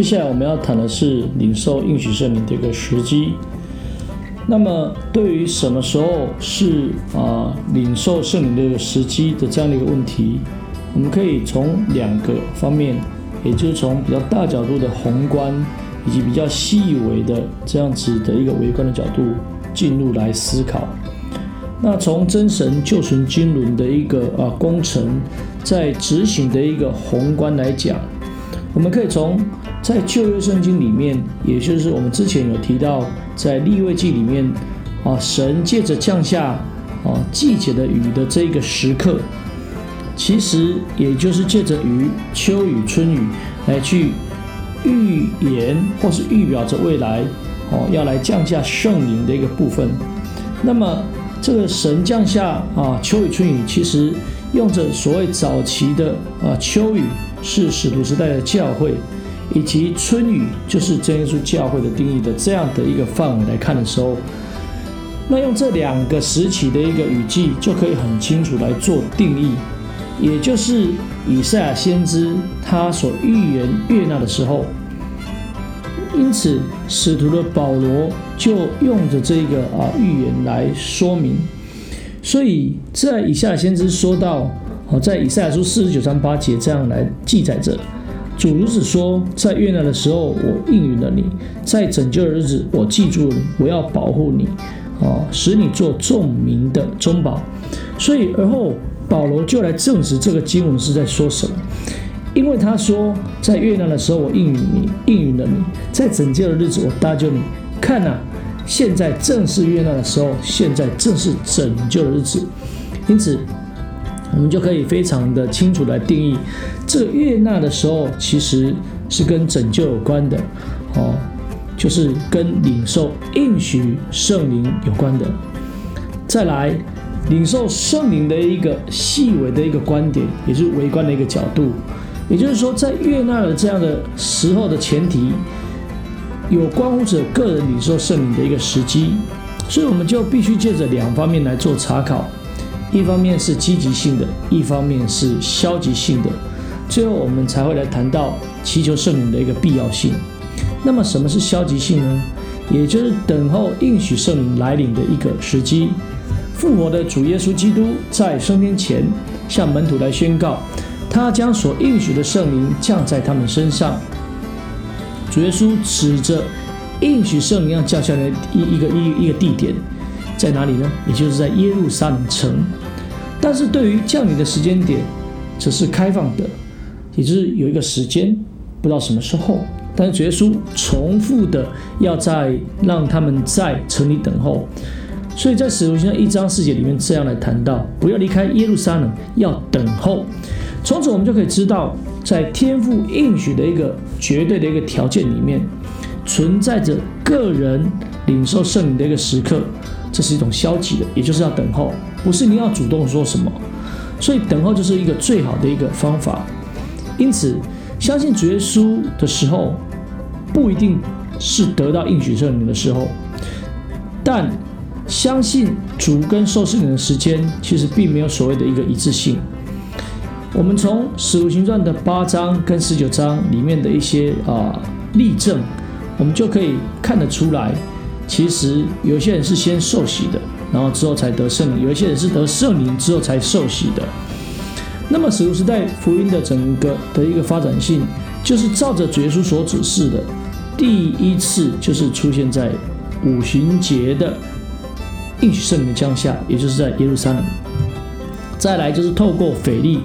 接下来我们要谈的是领受应许圣灵的一个时机。那么，对于什么时候是啊领受圣灵的一个时机的这样的一个问题，我们可以从两个方面，也就是从比较大角度的宏观，以及比较细微的这样子的一个微观的角度进入来思考。那从真神救赎经纶的一个啊工程，在执行的一个宏观来讲，我们可以从。在旧约圣经里面，也就是我们之前有提到，在立位记里面，啊，神借着降下啊季节的雨的这个时刻，其实也就是借着雨、秋雨、春雨来去预言或是预表着未来哦要来降下圣灵的一个部分。那么这个神降下啊秋雨、春雨，其实用着所谓早期的啊秋雨，是使徒时代的教会。以及春雨就是真耶稣教会的定义的这样的一个范围来看的时候，那用这两个时期的一个雨季就可以很清楚来做定义，也就是以赛亚先知他所预言悦纳的时候，因此使徒的保罗就用着这个啊预言来说明，所以在以赛亚先知说到，哦，在以赛亚书四十九章八节这样来记载着。主如此说：在越南的时候，我应允了你；在拯救的日子，我记住了你。我要保护你，啊，使你做众民的中保。所以，而后保罗就来证实这个经文是在说什么。因为他说，在越南的时候，我应允你，应允了你；在拯救的日子，我搭救你。看呐，现在正是越南的时候，现在正是拯救的日子。因此。我们就可以非常的清楚来定义，这个悦纳的时候，其实是跟拯救有关的，哦，就是跟领受应许圣灵有关的。再来，领受圣灵的一个细微的一个观点，也是微观的一个角度，也就是说，在悦纳的这样的时候的前提，有关乎者个人领受圣灵的一个时机，所以我们就必须借着两方面来做查考。一方面是积极性的，一方面是消极性的，最后我们才会来谈到祈求圣灵的一个必要性。那么什么是消极性呢？也就是等候应许圣灵来临的一个时机。复活的主耶稣基督在升天前向门徒来宣告，他将所应许的圣灵降在他们身上。主耶稣指着应许圣灵要降下来一一个一一个地点。在哪里呢？也就是在耶路撒冷城，但是对于降临的时间点，则是开放的，也就是有一个时间，不知道什么时候。但是主耶稣重复的要在让他们在城里等候，所以在使徒行传一章四节里面这样来谈到：不要离开耶路撒冷，要等候。从此我们就可以知道，在天赋应许的一个绝对的一个条件里面，存在着个人领受圣灵的一个时刻。这是一种消极的，也就是要等候，不是你要主动说什么，所以等候就是一个最好的一个方法。因此，相信主耶稣的时候，不一定是得到应许圣灵的时候，但相信主跟受圣灵的时间，其实并没有所谓的一个一致性。我们从使徒行传的八章跟十九章里面的一些啊例证，我们就可以看得出来。其实有些人是先受洗的，然后之后才得圣灵；有一些人是得圣灵之后才受洗的。那么使徒时代福音的整个的一个发展性，就是照着主耶稣所指示的，第一次就是出现在五旬节的应许圣灵的降下，也就是在耶路撒冷。再来就是透过腓力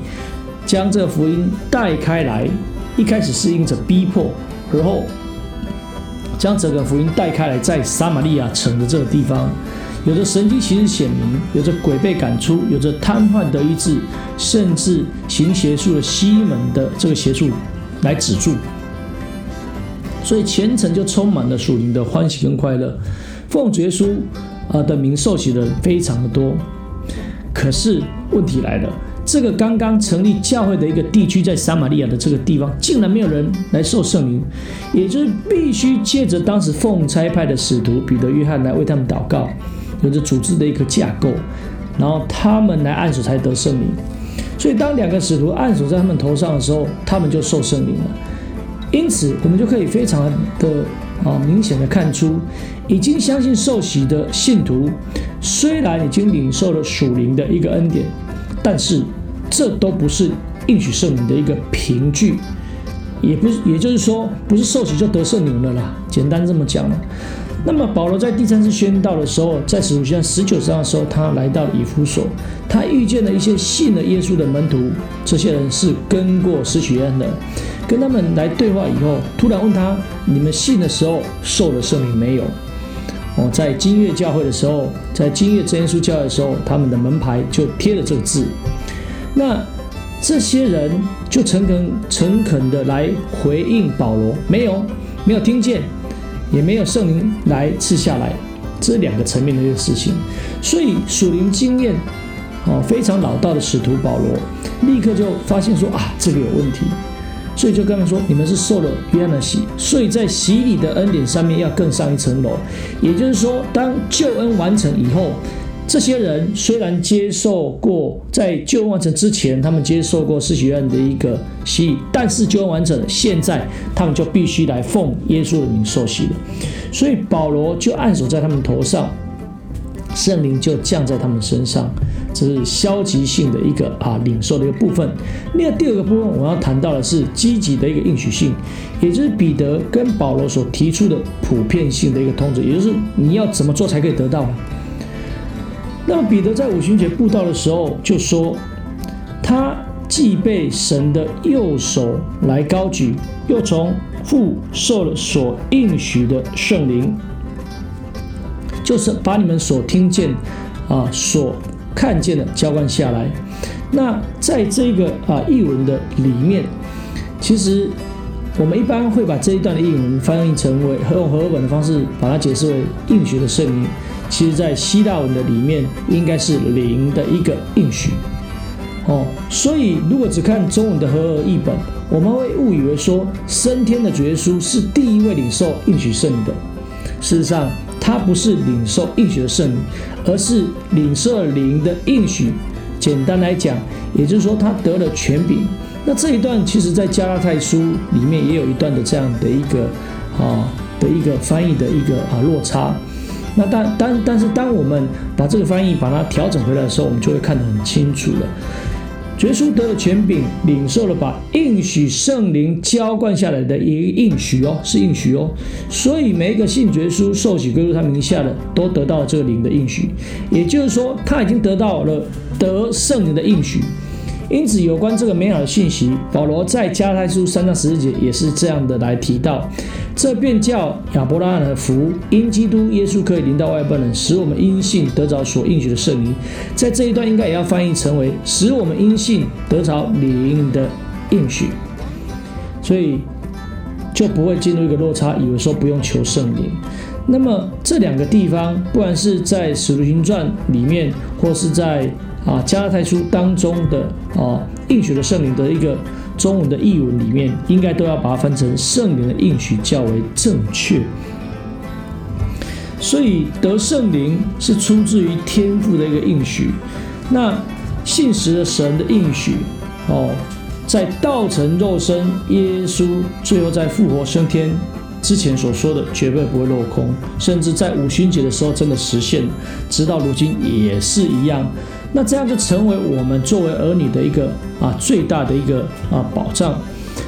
将这个福音带开来，一开始是因着逼迫，而后。将整个福音带开来，在撒玛利亚城的这个地方，有着神迹奇事显明，有着鬼被赶出，有着瘫痪得医治，甚至行邪术的西门的这个邪术来止住，所以全城就充满了属灵的欢喜跟快乐。奉主耶稣啊的名受洗的人非常的多，可是问题来了。这个刚刚成立教会的一个地区，在撒玛利亚的这个地方，竟然没有人来受圣灵，也就是必须借着当时奉差派的使徒彼得、约翰来为他们祷告，有着组织的一个架构，然后他们来按手才得圣灵。所以当两个使徒按手在他们头上的时候，他们就受圣灵了。因此，我们就可以非常的啊明显的看出，已经相信受洗的信徒，虽然已经领受了属灵的一个恩典，但是这都不是应许圣灵的一个凭据，也不是，也就是说，不是受洗就得圣灵了啦。简单这么讲了。那么保罗在第三次宣道的时候，在使徒行传十九章的时候，他来到以弗所，他遇见了一些信了耶稣的门徒，这些人是跟过施许恩的，跟他们来对话以后，突然问他：你们信的时候受了圣灵没有？哦，在金月教会的时候，在金月真耶稣教会的时候，他们的门牌就贴了这个字。那这些人就诚恳诚恳的来回应保罗：没有，没有听见。也没有圣灵来赐下来，这两个层面的一个事情，所以属灵经验哦非常老道的使徒保罗，立刻就发现说啊这个有问题，所以就跟他说你们是受了约翰的洗，所以在洗礼的恩典上面要更上一层楼，也就是说当救恩完成以后。这些人虽然接受过在救恩完成之前，他们接受过施洗院的一个洗礼，但是救恩完成了，现在他们就必须来奉耶稣的名受洗了。所以保罗就按手在他们头上，圣灵就降在他们身上，这是消极性的一个啊领受的一个部分。另外第二个部分，我要谈到的是积极的一个应许性，也就是彼得跟保罗所提出的普遍性的一个通知，也就是你要怎么做才可以得到。那么彼得在五旬节布道的时候就说，他既被神的右手来高举，又从父受了所应许的圣灵，就是把你们所听见啊、所看见的浇灌下来。那在这个啊译文的里面，其实我们一般会把这一段的译文翻译成为用和合本的方式把它解释为应许的圣灵。其实，在希腊文的里面，应该是灵的一个应许哦。所以，如果只看中文的合而译本，我们会误以为说升天的主耶稣是第一位领受应许圣的。事实上，他不是领受应许的圣，而是领受灵的应许。简单来讲，也就是说，他得了权柄。那这一段，其实在加拉太书里面也有一段的这样的一个啊的一个翻译的一个啊落差。那但但但是，当我们把这个翻译把它调整回来的时候，我们就会看得很清楚了。耶稣得了权柄，领受了把应许圣灵浇灌下来的一个应许哦，是应许哦。所以每一个信耶稣受洗归入他名下的，都得到了这个灵的应许。也就是说，他已经得到了得圣灵的应许。因此，有关这个美好的信息，保罗在加太书三章十四节也是这样的来提到。这便叫亚伯拉罕的福，因基督耶稣可以临到外邦人，使我们因信得着所应许的圣灵。在这一段应该也要翻译成为使我们因信得着灵的应许。所以就不会进入一个落差，以为说不用求圣灵。那么这两个地方，不管是在使徒行传里面，或是在啊，加拉太书当中的啊应许的圣灵的一个中文的译文里面，应该都要把它分成圣灵的应许较为正确。所以得圣灵是出自于天赋的一个应许。那信实的神的应许哦，在道成肉身耶稣最后在复活升天之前所说的，绝对不会落空，甚至在五旬节的时候真的实现，直到如今也是一样。那这样就成为我们作为儿女的一个啊最大的一个啊保障，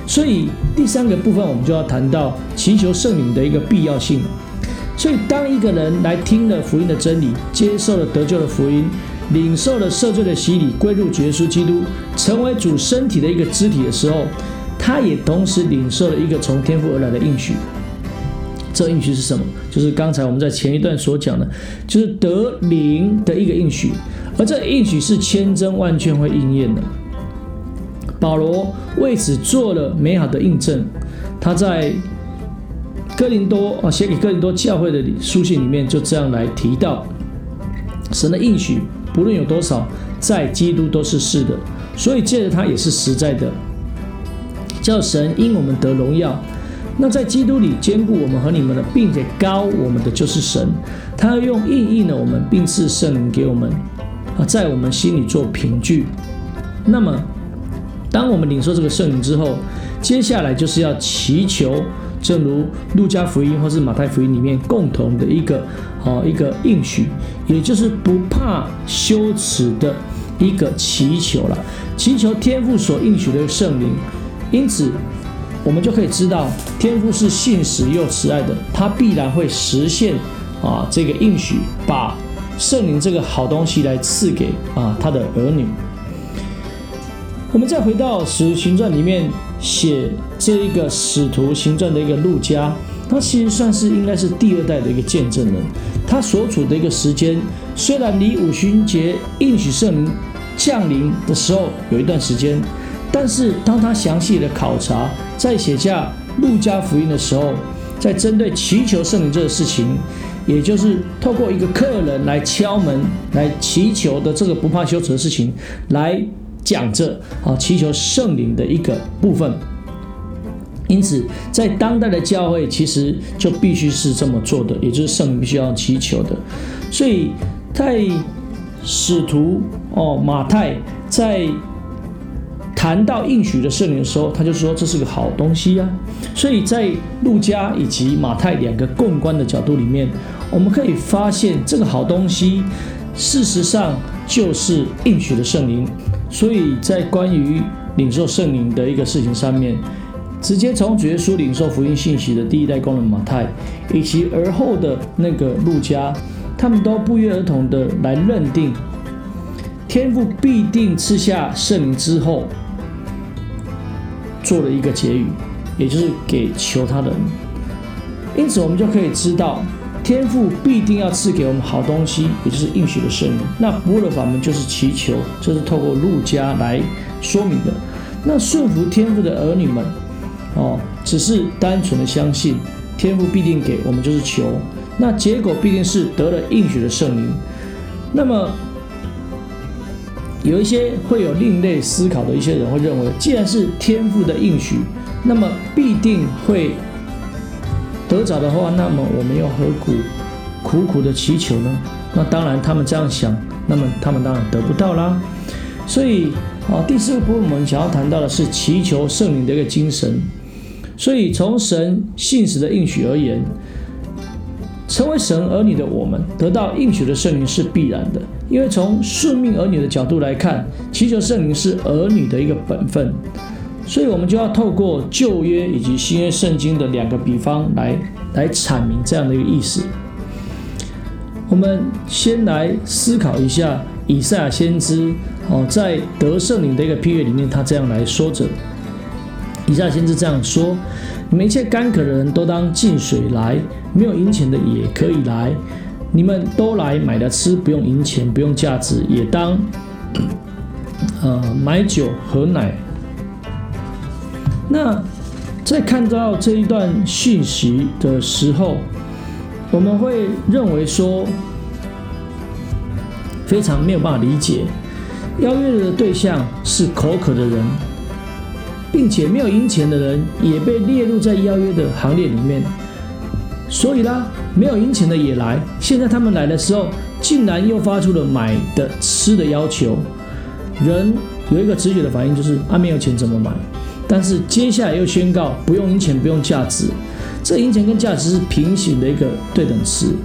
所以第三个部分我们就要谈到祈求圣灵的一个必要性。所以当一个人来听了福音的真理，接受了得救的福音，领受了赦罪的洗礼，归入耶稣基督，成为主身体的一个肢体的时候，他也同时领受了一个从天父而来的应许。这应许是什么？就是刚才我们在前一段所讲的，就是得灵的一个应许，而这应许是千真万确会应验的。保罗为此做了美好的印证，他在哥林多啊写给哥林多教会的书信里面就这样来提到，神的应许不论有多少，在基督都是是的，所以借着他也是实在的，叫神因我们得荣耀。那在基督里兼顾我们和你们的，并且高我们的就是神，他要用意义呢我们，并赐圣灵给我们啊，在我们心里做凭据。那么，当我们领受这个圣灵之后，接下来就是要祈求，正如路加福音或是马太福音里面共同的一个哦一个应许，也就是不怕羞耻的一个祈求了，祈求天父所应许的圣灵。因此，我们就可以知道，天父是信实又慈爱的，他必然会实现啊这个应许，把圣灵这个好东西来赐给啊他的儿女。我们再回到《使徒行传》里面写这一个使徒行传的一个路加，他其实算是应该是第二代的一个见证人。他所处的一个时间，虽然离五旬节应许圣灵降临的时候有一段时间。但是，当他详细的考察，在写下路加福音的时候，在针对祈求圣灵这个事情，也就是透过一个客人来敲门来祈求的这个不怕羞耻的事情，来讲这啊祈求圣灵的一个部分。因此，在当代的教会，其实就必须是这么做的，也就是圣灵必须要祈求的。所以在使徒哦马太在。谈到应许的圣灵的时候，他就说这是个好东西呀。所以在路加以及马太两个共观的角度里面，我们可以发现这个好东西，事实上就是应许的圣灵。所以在关于领受圣灵的一个事情上面，直接从主耶稣领受福音信息的第一代工人马太，以及而后的那个路加，他们都不约而同的来认定，天父必定赐下圣灵之后。做了一个结语，也就是给求他的人。因此，我们就可以知道，天父必定要赐给我们好东西，也就是应许的圣灵。那不二的法门就是祈求，这是透过路加来说明的。那顺服天父的儿女们，哦，只是单纯的相信天父必定给我们，就是求。那结果必定是得了应许的圣灵。那么。有一些会有另类思考的一些人会认为，既然是天赋的应许，那么必定会得着的话，那么我们又何苦苦苦的祈求呢？那当然，他们这样想，那么他们当然得不到啦。所以啊，第四个部分我们想要谈到的是祈求圣灵的一个精神。所以从神信实的应许而言。成为神儿女的我们，得到应许的圣灵是必然的，因为从顺命儿女的角度来看，祈求圣灵是儿女的一个本分，所以我们就要透过旧约以及新约圣经的两个比方来来阐明这样的一个意思。我们先来思考一下以赛亚先知哦，在得圣灵的一个批阅里面，他这样来说着：以下先知这样说。你们一切干渴的人都当进水来，没有银钱的也可以来。你们都来买了吃，不用银钱，不用价值，也当呃买酒和奶。那在看到这一段讯息的时候，我们会认为说非常没有办法理解，邀约的对象是口渴的人。并且没有赢钱的人也被列入在邀约的行列里面，所以啦，没有赢钱的也来。现在他们来的时候，竟然又发出了买的吃的要求。人有一个直觉的反应就是啊，没有钱怎么买？但是接下来又宣告不用赢钱，不用价值。这赢钱跟价值是平行的一个对等词，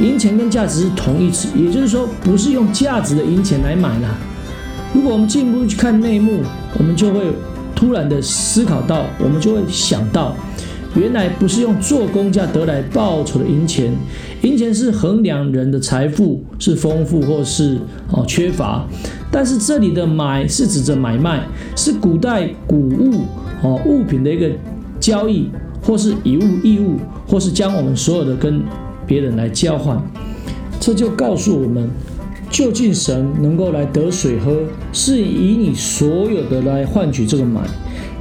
赢钱跟价值是同义词，也就是说不是用价值的赢钱来买啦。如果我们进一步去看内幕，我们就会。突然的思考到，我们就会想到，原来不是用做工价得来报酬的银钱，银钱是衡量人的财富是丰富或是哦缺乏，但是这里的买是指着买卖，是古代谷物哦物品的一个交易，或是以物易物，或是将我们所有的跟别人来交换，这就告诉我们。就近神能够来得水喝，是以你所有的来换取这个买，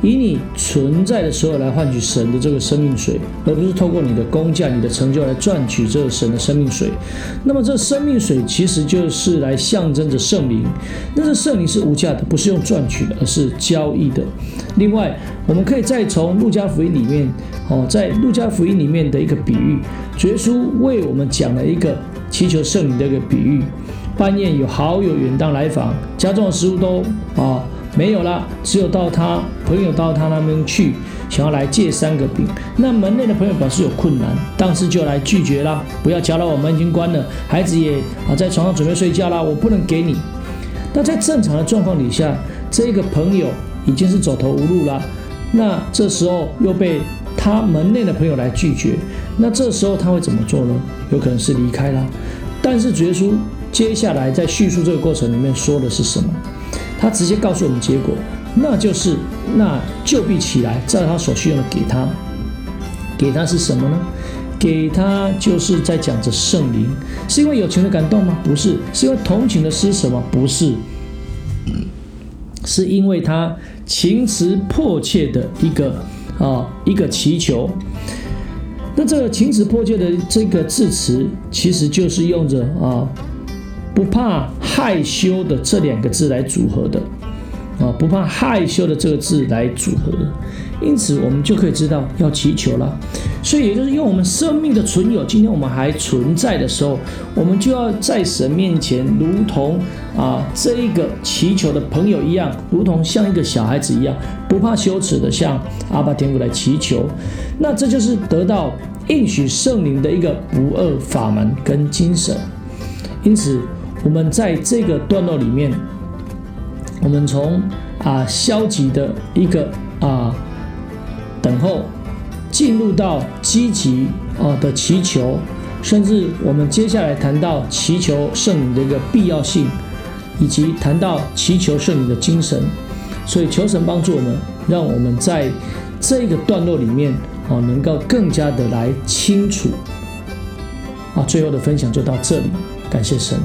以你存在的时候来换取神的这个生命水，而不是透过你的工价、你的成就来赚取这个神的生命水。那么这生命水其实就是来象征着圣灵，那这圣灵是无价的，不是用赚取的，而是交易的。另外，我们可以再从路加福音里面，哦，在路加福音里面的一个比喻，耶稣为我们讲了一个祈求圣灵的一个比喻。半夜有好友远道来访，家中的食物都啊没有啦，只有到他朋友到他那边去，想要来借三个饼。那门内的朋友表示有困难，当时就来拒绝啦，不要搅扰我们已经关了，孩子也啊在床上准备睡觉啦，我不能给你。那在正常的状况底下，这个朋友已经是走投无路了。那这时候又被他门内的朋友来拒绝，那这时候他会怎么做呢？有可能是离开了。但是主耶稣接下来在叙述这个过程里面说的是什么？他直接告诉我们结果，那就是那就必起来，照他所需要的给他。给他是什么呢？给他就是在讲着圣灵，是因为有情的感动吗？不是，是因为同情的施舍吗？不是，是因为他情辞迫切的一个啊一个祈求。那这个情辞迫切的这个字词，其实就是用着啊不怕害羞的这两个字来组合的。啊，不怕害羞的这个字来组合，因此我们就可以知道要祈求了。所以也就是用我们生命的存有，今天我们还存在的时候，我们就要在神面前，如同啊这一个祈求的朋友一样，如同像一个小孩子一样，不怕羞耻的向阿爸天父来祈求。那这就是得到应许圣灵的一个不二法门跟精神。因此，我们在这个段落里面。我们从啊消极的一个啊等候，进入到积极啊的祈求，甚至我们接下来谈到祈求圣灵的一个必要性，以及谈到祈求圣灵的精神。所以求神帮助我们，让我们在这个段落里面啊能够更加的来清楚。啊，最后的分享就到这里，感谢神。